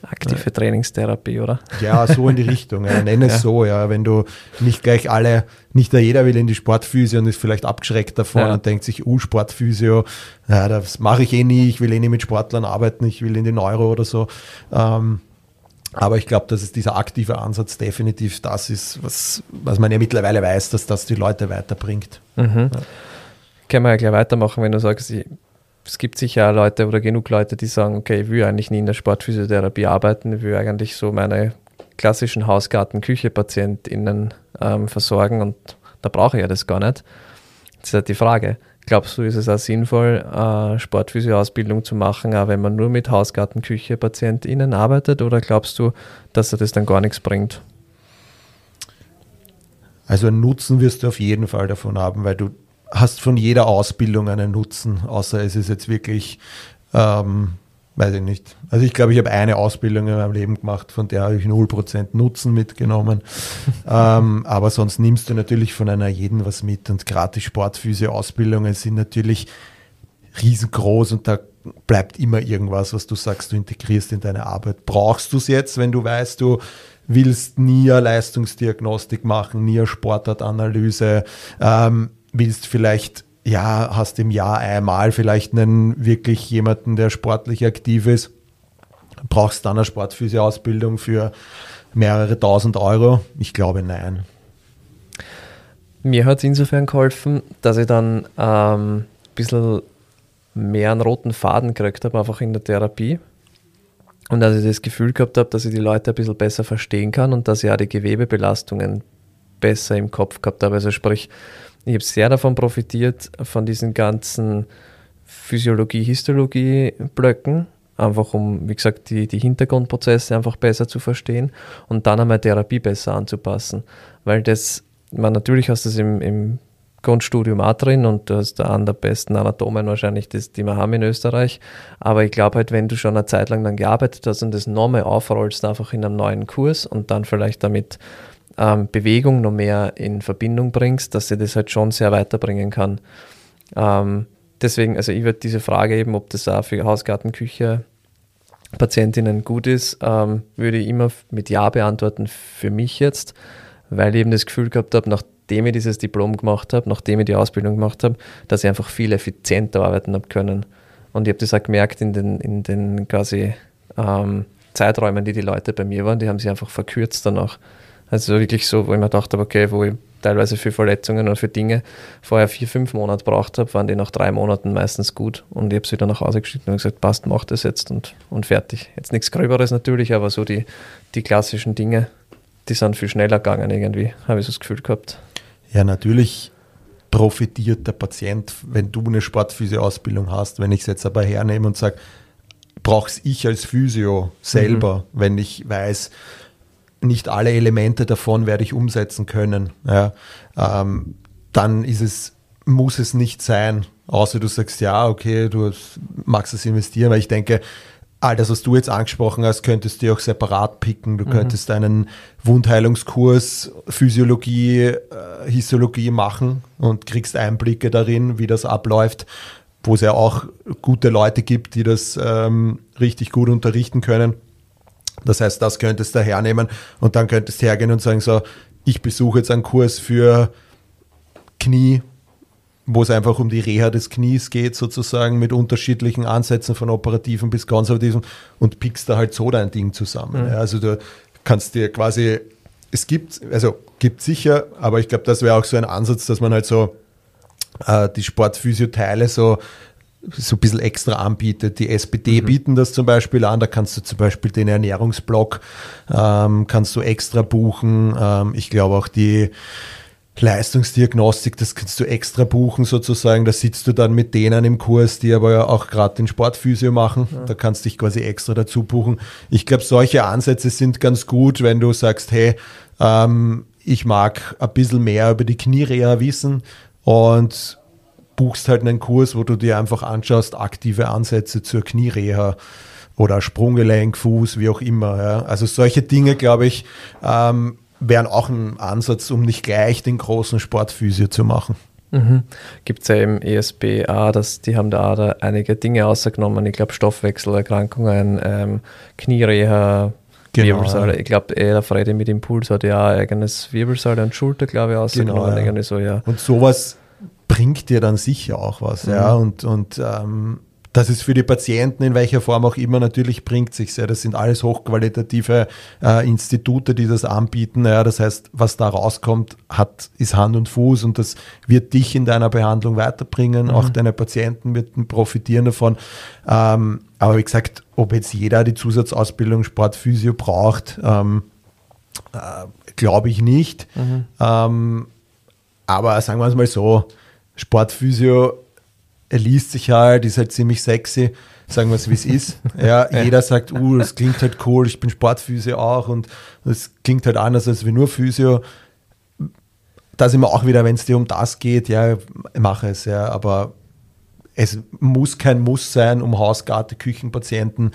Aktive ja. Trainingstherapie, oder? Ja, so in die Richtung. Ja. Nenn es ja. so, ja. Wenn du nicht gleich alle, nicht jeder will in die Sportphysio und ist vielleicht abgeschreckt davon ja. und denkt sich, uh, Sportphysio, ja, das mache ich eh nie, ich will eh nie mit Sportlern arbeiten, ich will in die Neuro oder so. Ähm, aber ich glaube, dass es dieser aktive Ansatz definitiv das ist, was, was man ja mittlerweile weiß, dass das die Leute weiterbringt. Mhm. Können wir ja gleich weitermachen, wenn du sagst, es gibt sicher Leute oder genug Leute, die sagen, okay, ich will eigentlich nie in der Sportphysiotherapie arbeiten, ich will eigentlich so meine klassischen Hausgarten-Küche-PatientInnen ähm, versorgen und da brauche ich ja das gar nicht. Das ist halt die Frage. Glaubst du, ist es auch sinnvoll, äh, Sportphysio-Ausbildung zu machen, auch wenn man nur mit Hausgarten-Küche-PatientInnen arbeitet oder glaubst du, dass er das dann gar nichts bringt? Also einen Nutzen wirst du auf jeden Fall davon haben, weil du hast von jeder Ausbildung einen Nutzen, außer es ist jetzt wirklich, ähm, weiß ich nicht. Also ich glaube, ich habe eine Ausbildung in meinem Leben gemacht, von der habe ich 0% Nutzen mitgenommen. ähm, aber sonst nimmst du natürlich von einer jeden was mit und gerade die Sportphysio-Ausbildungen sind natürlich riesengroß und da bleibt immer irgendwas, was du sagst, du integrierst in deine Arbeit. Brauchst du es jetzt, wenn du weißt, du willst nie eine Leistungsdiagnostik machen, nie eine Sportartanalyse, ähm, willst vielleicht, ja, hast im Jahr einmal vielleicht einen wirklich jemanden, der sportlich aktiv ist, brauchst dann eine Sportphysio-Ausbildung für mehrere tausend Euro? Ich glaube nein. Mir hat es insofern geholfen, dass ich dann ähm, ein bisschen mehr einen roten Faden gekriegt habe, einfach in der Therapie. Und dass ich das Gefühl gehabt habe, dass ich die Leute ein bisschen besser verstehen kann und dass ich auch die Gewebebelastungen besser im Kopf gehabt habe. Also sprich, ich habe sehr davon profitiert, von diesen ganzen Physiologie-Histologie-Blöcken, einfach um, wie gesagt, die, die Hintergrundprozesse einfach besser zu verstehen und dann einmal Therapie besser anzupassen. Weil das, man natürlich hast das im, im Grundstudium auch drin und du hast da einen der besten Anatomen wahrscheinlich, das, die wir haben in Österreich. Aber ich glaube halt, wenn du schon eine Zeit lang dann gearbeitet hast und das nochmal aufrollst, einfach in einem neuen Kurs und dann vielleicht damit ähm, Bewegung noch mehr in Verbindung bringst, dass sie das halt schon sehr weiterbringen kann. Ähm, deswegen, also ich würde diese Frage eben, ob das auch für Hausgartenküche Patientinnen gut ist, ähm, würde ich immer mit Ja beantworten für mich jetzt, weil ich eben das Gefühl gehabt habe, nachdem ich dieses Diplom gemacht habe, nachdem ich die Ausbildung gemacht habe, dass ich einfach viel effizienter arbeiten habe können. Und ich habe das auch gemerkt in den, in den quasi ähm, Zeiträumen, die die Leute bei mir waren, die haben sich einfach verkürzt danach. Also wirklich so, wo ich mir dachte, okay, wo ich teilweise für Verletzungen oder für Dinge vorher vier, fünf Monate braucht habe, waren die nach drei Monaten meistens gut. Und ich habe sie wieder nach Hause geschickt und gesagt, passt, mach das jetzt und, und fertig. Jetzt nichts Gröberes natürlich, aber so die, die klassischen Dinge, die sind viel schneller gegangen irgendwie, habe ich so das Gefühl gehabt. Ja, natürlich profitiert der Patient, wenn du eine Sportphysio-Ausbildung hast. Wenn ich es jetzt aber hernehme und sage, brauche ich als Physio selber, mhm. wenn ich weiß, nicht alle Elemente davon werde ich umsetzen können. Ja, ähm, dann ist es, muss es nicht sein, außer du sagst, ja, okay, du magst es investieren, weil ich denke, all das, was du jetzt angesprochen hast, könntest du auch separat picken. Du mhm. könntest einen Wundheilungskurs, Physiologie, äh, Histologie machen und kriegst Einblicke darin, wie das abläuft, wo es ja auch gute Leute gibt, die das ähm, richtig gut unterrichten können. Das heißt, das könntest du hernehmen und dann könntest du hergehen und sagen, so, ich besuche jetzt einen Kurs für Knie, wo es einfach um die Reha des Knies geht, sozusagen mit unterschiedlichen Ansätzen von operativen bis konservativen und pickst da halt so dein Ding zusammen. Mhm. Ja, also du kannst dir quasi, es gibt, also gibt sicher, aber ich glaube, das wäre auch so ein Ansatz, dass man halt so äh, die Sportphysio-Teile so so ein bisschen extra anbietet. Die SPD mhm. bieten das zum Beispiel an, da kannst du zum Beispiel den Ernährungsblock, ähm, kannst du extra buchen. Ähm, ich glaube auch die Leistungsdiagnostik, das kannst du extra buchen sozusagen. Da sitzt du dann mit denen im Kurs, die aber ja auch gerade den Sportphysio machen. Ja. Da kannst du dich quasi extra dazu buchen. Ich glaube, solche Ansätze sind ganz gut, wenn du sagst, hey, ähm, ich mag ein bisschen mehr über die Kniereha wissen und buchst halt einen Kurs, wo du dir einfach anschaust, aktive Ansätze zur Kniereha oder Sprunggelenk, Fuß, wie auch immer. Ja. Also solche Dinge, glaube ich, ähm, wären auch ein Ansatz, um nicht gleich den großen Sportphysio zu machen. Mhm. Gibt es ja im ESBA, dass die haben da, da einige Dinge ausgenommen. Ich glaube Stoffwechselerkrankungen, ähm, Kniereha, genau, Wirbelsäule. Ja. Ich glaube, der Freddy mit Impuls hat ja eigenes Wirbelsäule und Schulter, glaube ich, ausgenommen. Genau, ja. so, ja. Und sowas bringt dir dann sicher auch was, mhm. ja. Und, und ähm, dass es für die Patienten in welcher Form auch immer natürlich bringt sich sehr. Das sind alles hochqualitative äh, Institute, die das anbieten. Ja, das heißt, was da rauskommt, hat, ist Hand und Fuß und das wird dich in deiner Behandlung weiterbringen. Mhm. Auch deine Patienten werden profitieren davon. Ähm, aber wie gesagt, ob jetzt jeder die Zusatzausbildung Sportphysio braucht, ähm, äh, glaube ich nicht. Mhm. Ähm, aber sagen wir es mal so, Sportphysio er liest sich halt, ist halt ziemlich sexy, sagen wir es wie es ist. Ja, jeder sagt, uh, das klingt halt cool, ich bin Sportphysio auch und das klingt halt anders als wie nur Physio. Da sind wir auch wieder, wenn es dir um das geht, ja, mache es, ja, aber es muss kein Muss sein, um Hausgarte, Küchenpatienten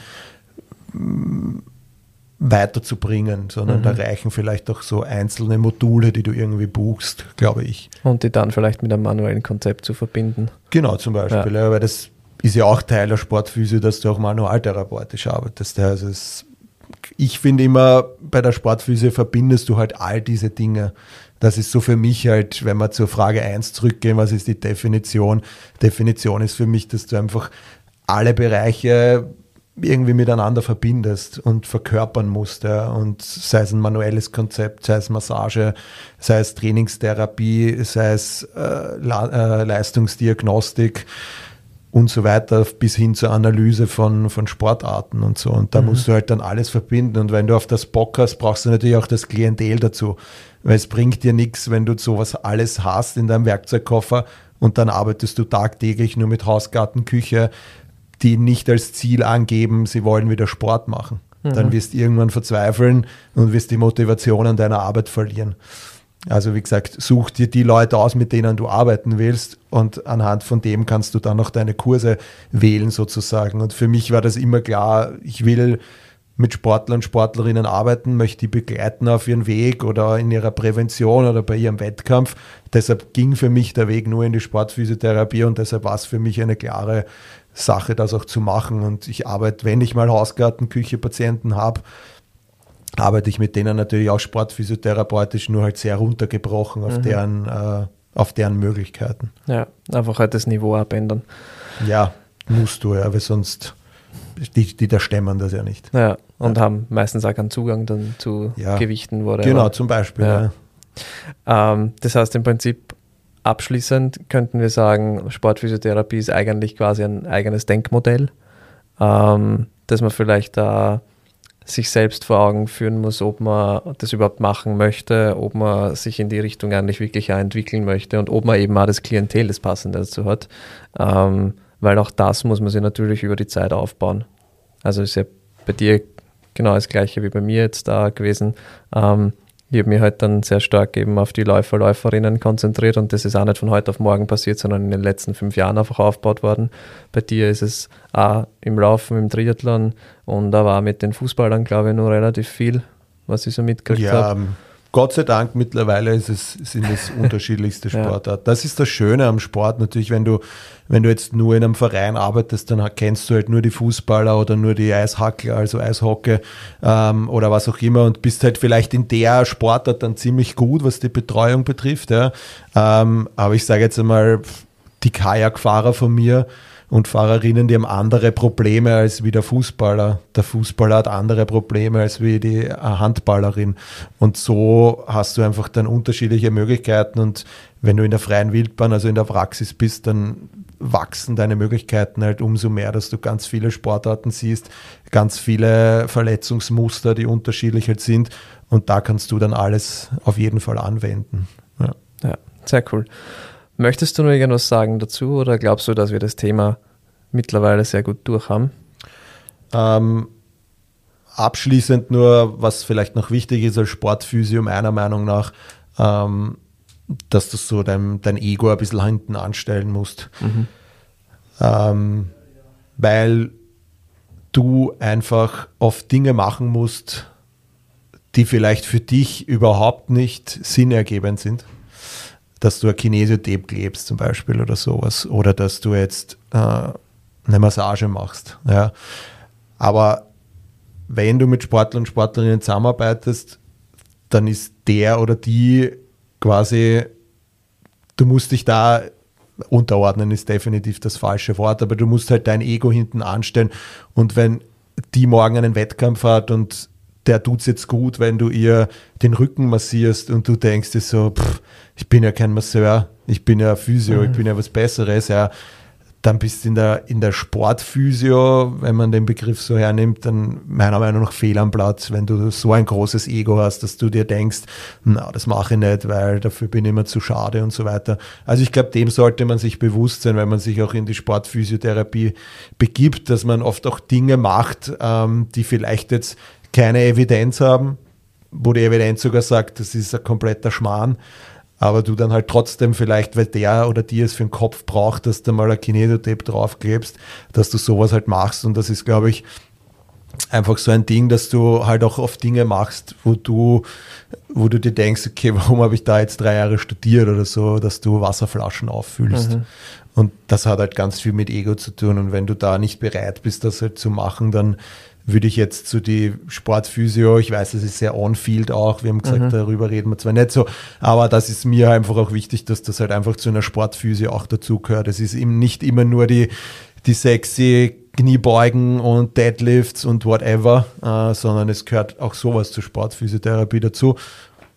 weiterzubringen, sondern mhm. da reichen vielleicht auch so einzelne Module, die du irgendwie buchst, glaube ich. Und die dann vielleicht mit einem manuellen Konzept zu verbinden. Genau, zum Beispiel, ja. Ja, weil das ist ja auch Teil der Sportphysio, dass du auch manualtherapeutisch arbeitest. Also es, ich finde immer, bei der Sportphysio verbindest du halt all diese Dinge. Das ist so für mich halt, wenn wir zur Frage 1 zurückgehen, was ist die Definition? Definition ist für mich, dass du einfach alle Bereiche irgendwie miteinander verbindest und verkörpern musst. Ja. Und sei es ein manuelles Konzept, sei es Massage, sei es Trainingstherapie, sei es äh, äh, Leistungsdiagnostik und so weiter, bis hin zur Analyse von, von Sportarten und so. Und da mhm. musst du halt dann alles verbinden. Und wenn du auf das Bock hast, brauchst du natürlich auch das Klientel dazu. Weil es bringt dir nichts, wenn du sowas alles hast in deinem Werkzeugkoffer und dann arbeitest du tagtäglich nur mit Hausgarten, Küche, die nicht als Ziel angeben, sie wollen wieder Sport machen. Mhm. Dann wirst du irgendwann verzweifeln und wirst die Motivation an deiner Arbeit verlieren. Also wie gesagt, such dir die Leute aus, mit denen du arbeiten willst und anhand von dem kannst du dann noch deine Kurse wählen sozusagen. Und für mich war das immer klar, ich will mit Sportlern und Sportlerinnen arbeiten, möchte die begleiten auf ihren Weg oder in ihrer Prävention oder bei ihrem Wettkampf. Deshalb ging für mich der Weg nur in die Sportphysiotherapie und deshalb war es für mich eine klare Sache, das auch zu machen. Und ich arbeite, wenn ich mal Hausgartenküche Patienten habe, arbeite ich mit denen natürlich auch sportphysiotherapeutisch, nur halt sehr runtergebrochen auf, mhm. deren, äh, auf deren Möglichkeiten. Ja, einfach halt das Niveau abändern. Ja, musst du, ja, weil sonst, die, die da stemmen das ja nicht. Ja, und ja. haben meistens auch keinen Zugang dann zu ja. Gewichten. Wurde genau, zum Beispiel. Ja. Ähm, das heißt im Prinzip, Abschließend könnten wir sagen, Sportphysiotherapie ist eigentlich quasi ein eigenes Denkmodell, ähm, dass man vielleicht da sich selbst vor Augen führen muss, ob man das überhaupt machen möchte, ob man sich in die Richtung eigentlich wirklich entwickeln möchte und ob man eben auch das Klientel, das Passende dazu hat. Ähm, weil auch das muss man sich natürlich über die Zeit aufbauen. Also ist ja bei dir genau das gleiche wie bei mir jetzt da gewesen. Ähm, ich habe mich halt dann sehr stark eben auf die Läufer, Läuferinnen konzentriert und das ist auch nicht von heute auf morgen passiert, sondern in den letzten fünf Jahren einfach aufgebaut worden. Bei dir ist es auch im Laufen, im Triathlon und da war mit den Fußballern, glaube ich, nur relativ viel, was ich so mitgekriegt ja, habe. Gott sei Dank mittlerweile ist es, sind es unterschiedlichste Sportarten. Das ist das Schöne am Sport. Natürlich, wenn du, wenn du jetzt nur in einem Verein arbeitest, dann kennst du halt nur die Fußballer oder nur die Eishackler, also Eishockey ähm, oder was auch immer und bist halt vielleicht in der Sportart dann ziemlich gut, was die Betreuung betrifft. Ja. Ähm, aber ich sage jetzt einmal, die Kajakfahrer von mir, und Fahrerinnen, die haben andere Probleme als wie der Fußballer. Der Fußballer hat andere Probleme als wie die äh, Handballerin. Und so hast du einfach dann unterschiedliche Möglichkeiten. Und wenn du in der freien Wildbahn, also in der Praxis bist, dann wachsen deine Möglichkeiten halt umso mehr, dass du ganz viele Sportarten siehst, ganz viele Verletzungsmuster, die unterschiedlich halt sind. Und da kannst du dann alles auf jeden Fall anwenden. Ja, ja sehr cool. Möchtest du noch irgendwas sagen dazu oder glaubst du, dass wir das Thema mittlerweile sehr gut durch haben? Ähm, abschließend nur, was vielleicht noch wichtig ist als Sportphysio meiner Meinung nach, ähm, dass du so dein, dein Ego ein bisschen hinten anstellen musst. Mhm. Ähm, weil du einfach oft Dinge machen musst, die vielleicht für dich überhaupt nicht sinnergebend sind dass du ein Kinesiotape klebst zum Beispiel oder sowas. Oder dass du jetzt äh, eine Massage machst. Ja. Aber wenn du mit Sportlern und Sportlerinnen zusammenarbeitest, dann ist der oder die quasi, du musst dich da unterordnen, ist definitiv das falsche Wort, aber du musst halt dein Ego hinten anstellen. Und wenn die morgen einen Wettkampf hat und der tut es jetzt gut, wenn du ihr den Rücken massierst und du denkst dir so, pff, ich bin ja kein Masseur, ich bin ja Physio, mhm. ich bin ja was Besseres, ja, dann bist du in der, in der Sportphysio, wenn man den Begriff so hernimmt, dann meiner Meinung nach fehl am Platz, wenn du so ein großes Ego hast, dass du dir denkst, na, das mache ich nicht, weil dafür bin ich immer zu schade und so weiter. Also ich glaube, dem sollte man sich bewusst sein, wenn man sich auch in die Sportphysiotherapie begibt, dass man oft auch Dinge macht, ähm, die vielleicht jetzt keine Evidenz haben, wo die Evidenz sogar sagt, das ist ein kompletter Schmarrn aber du dann halt trotzdem vielleicht, weil der oder die es für den Kopf braucht, dass du mal ein Kinedotape draufklebst, dass du sowas halt machst und das ist, glaube ich, einfach so ein Ding, dass du halt auch oft Dinge machst, wo du, wo du dir denkst, okay, warum habe ich da jetzt drei Jahre studiert oder so, dass du Wasserflaschen auffüllst. Mhm. Und das hat halt ganz viel mit Ego zu tun. Und wenn du da nicht bereit bist, das halt zu machen, dann würde ich jetzt zu die Sportphysio, ich weiß, das ist sehr on-field auch, wir haben gesagt, mhm. darüber reden wir zwar nicht so, aber das ist mir einfach auch wichtig, dass das halt einfach zu einer Sportphysio auch dazugehört. Es ist eben nicht immer nur die, die sexy Kniebeugen und Deadlifts und whatever, äh, sondern es gehört auch sowas zur Sportphysiotherapie dazu.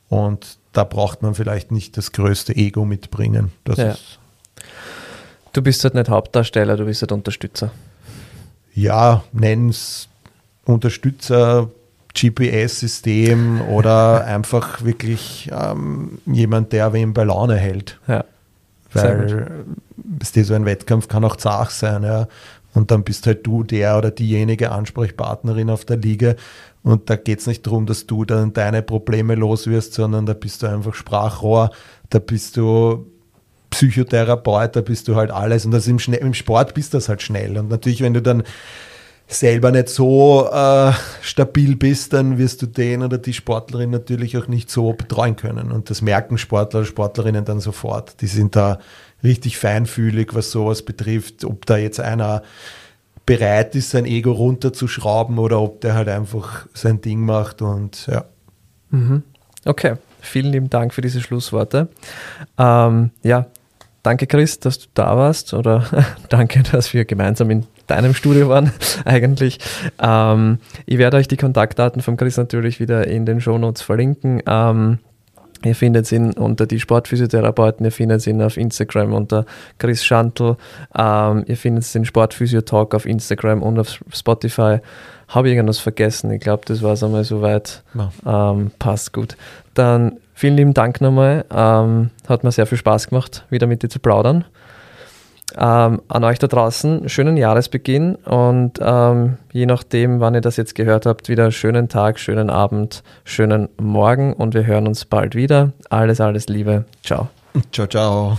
Und da braucht man vielleicht nicht das größte Ego mitbringen. Das ja. ist du bist halt nicht Hauptdarsteller, du bist halt Unterstützer. Ja, nenn's Unterstützer, GPS-System oder einfach wirklich ähm, jemand, der wem bei Laune hält. Ja. Weil ist so ein Wettkampf kann auch zart sein, ja. Und dann bist halt du der oder diejenige Ansprechpartnerin auf der Liga. Und da geht es nicht darum, dass du dann deine Probleme los wirst, sondern da bist du einfach Sprachrohr, da bist du Psychotherapeut, da bist du halt alles. Und das im, im Sport bist du das halt schnell. Und natürlich, wenn du dann selber nicht so äh, stabil bist, dann wirst du den oder die Sportlerin natürlich auch nicht so betreuen können. Und das merken Sportler oder Sportlerinnen dann sofort. Die sind da richtig feinfühlig, was sowas betrifft, ob da jetzt einer bereit ist, sein Ego runterzuschrauben oder ob der halt einfach sein Ding macht und ja. Mhm. Okay, vielen lieben Dank für diese Schlussworte. Ähm, ja, danke Chris, dass du da warst oder danke, dass wir gemeinsam in deinem Studio waren eigentlich. Ähm, ich werde euch die Kontaktdaten von Chris natürlich wieder in den Shownotes verlinken. Ähm, Ihr findet ihn unter die Sportphysiotherapeuten, ihr findet ihn auf Instagram unter Chris Schantel, ähm, ihr findet den Sportphysio-Talk auf Instagram und auf Spotify. Habe ich irgendwas vergessen? Ich glaube, das war es einmal soweit. Ja. Ähm, passt gut. Dann vielen lieben Dank nochmal. Ähm, hat mir sehr viel Spaß gemacht, wieder mit dir zu plaudern. Ähm, an euch da draußen schönen Jahresbeginn und ähm, je nachdem, wann ihr das jetzt gehört habt, wieder schönen Tag, schönen Abend, schönen Morgen und wir hören uns bald wieder. Alles, alles Liebe. Ciao. Ciao, ciao.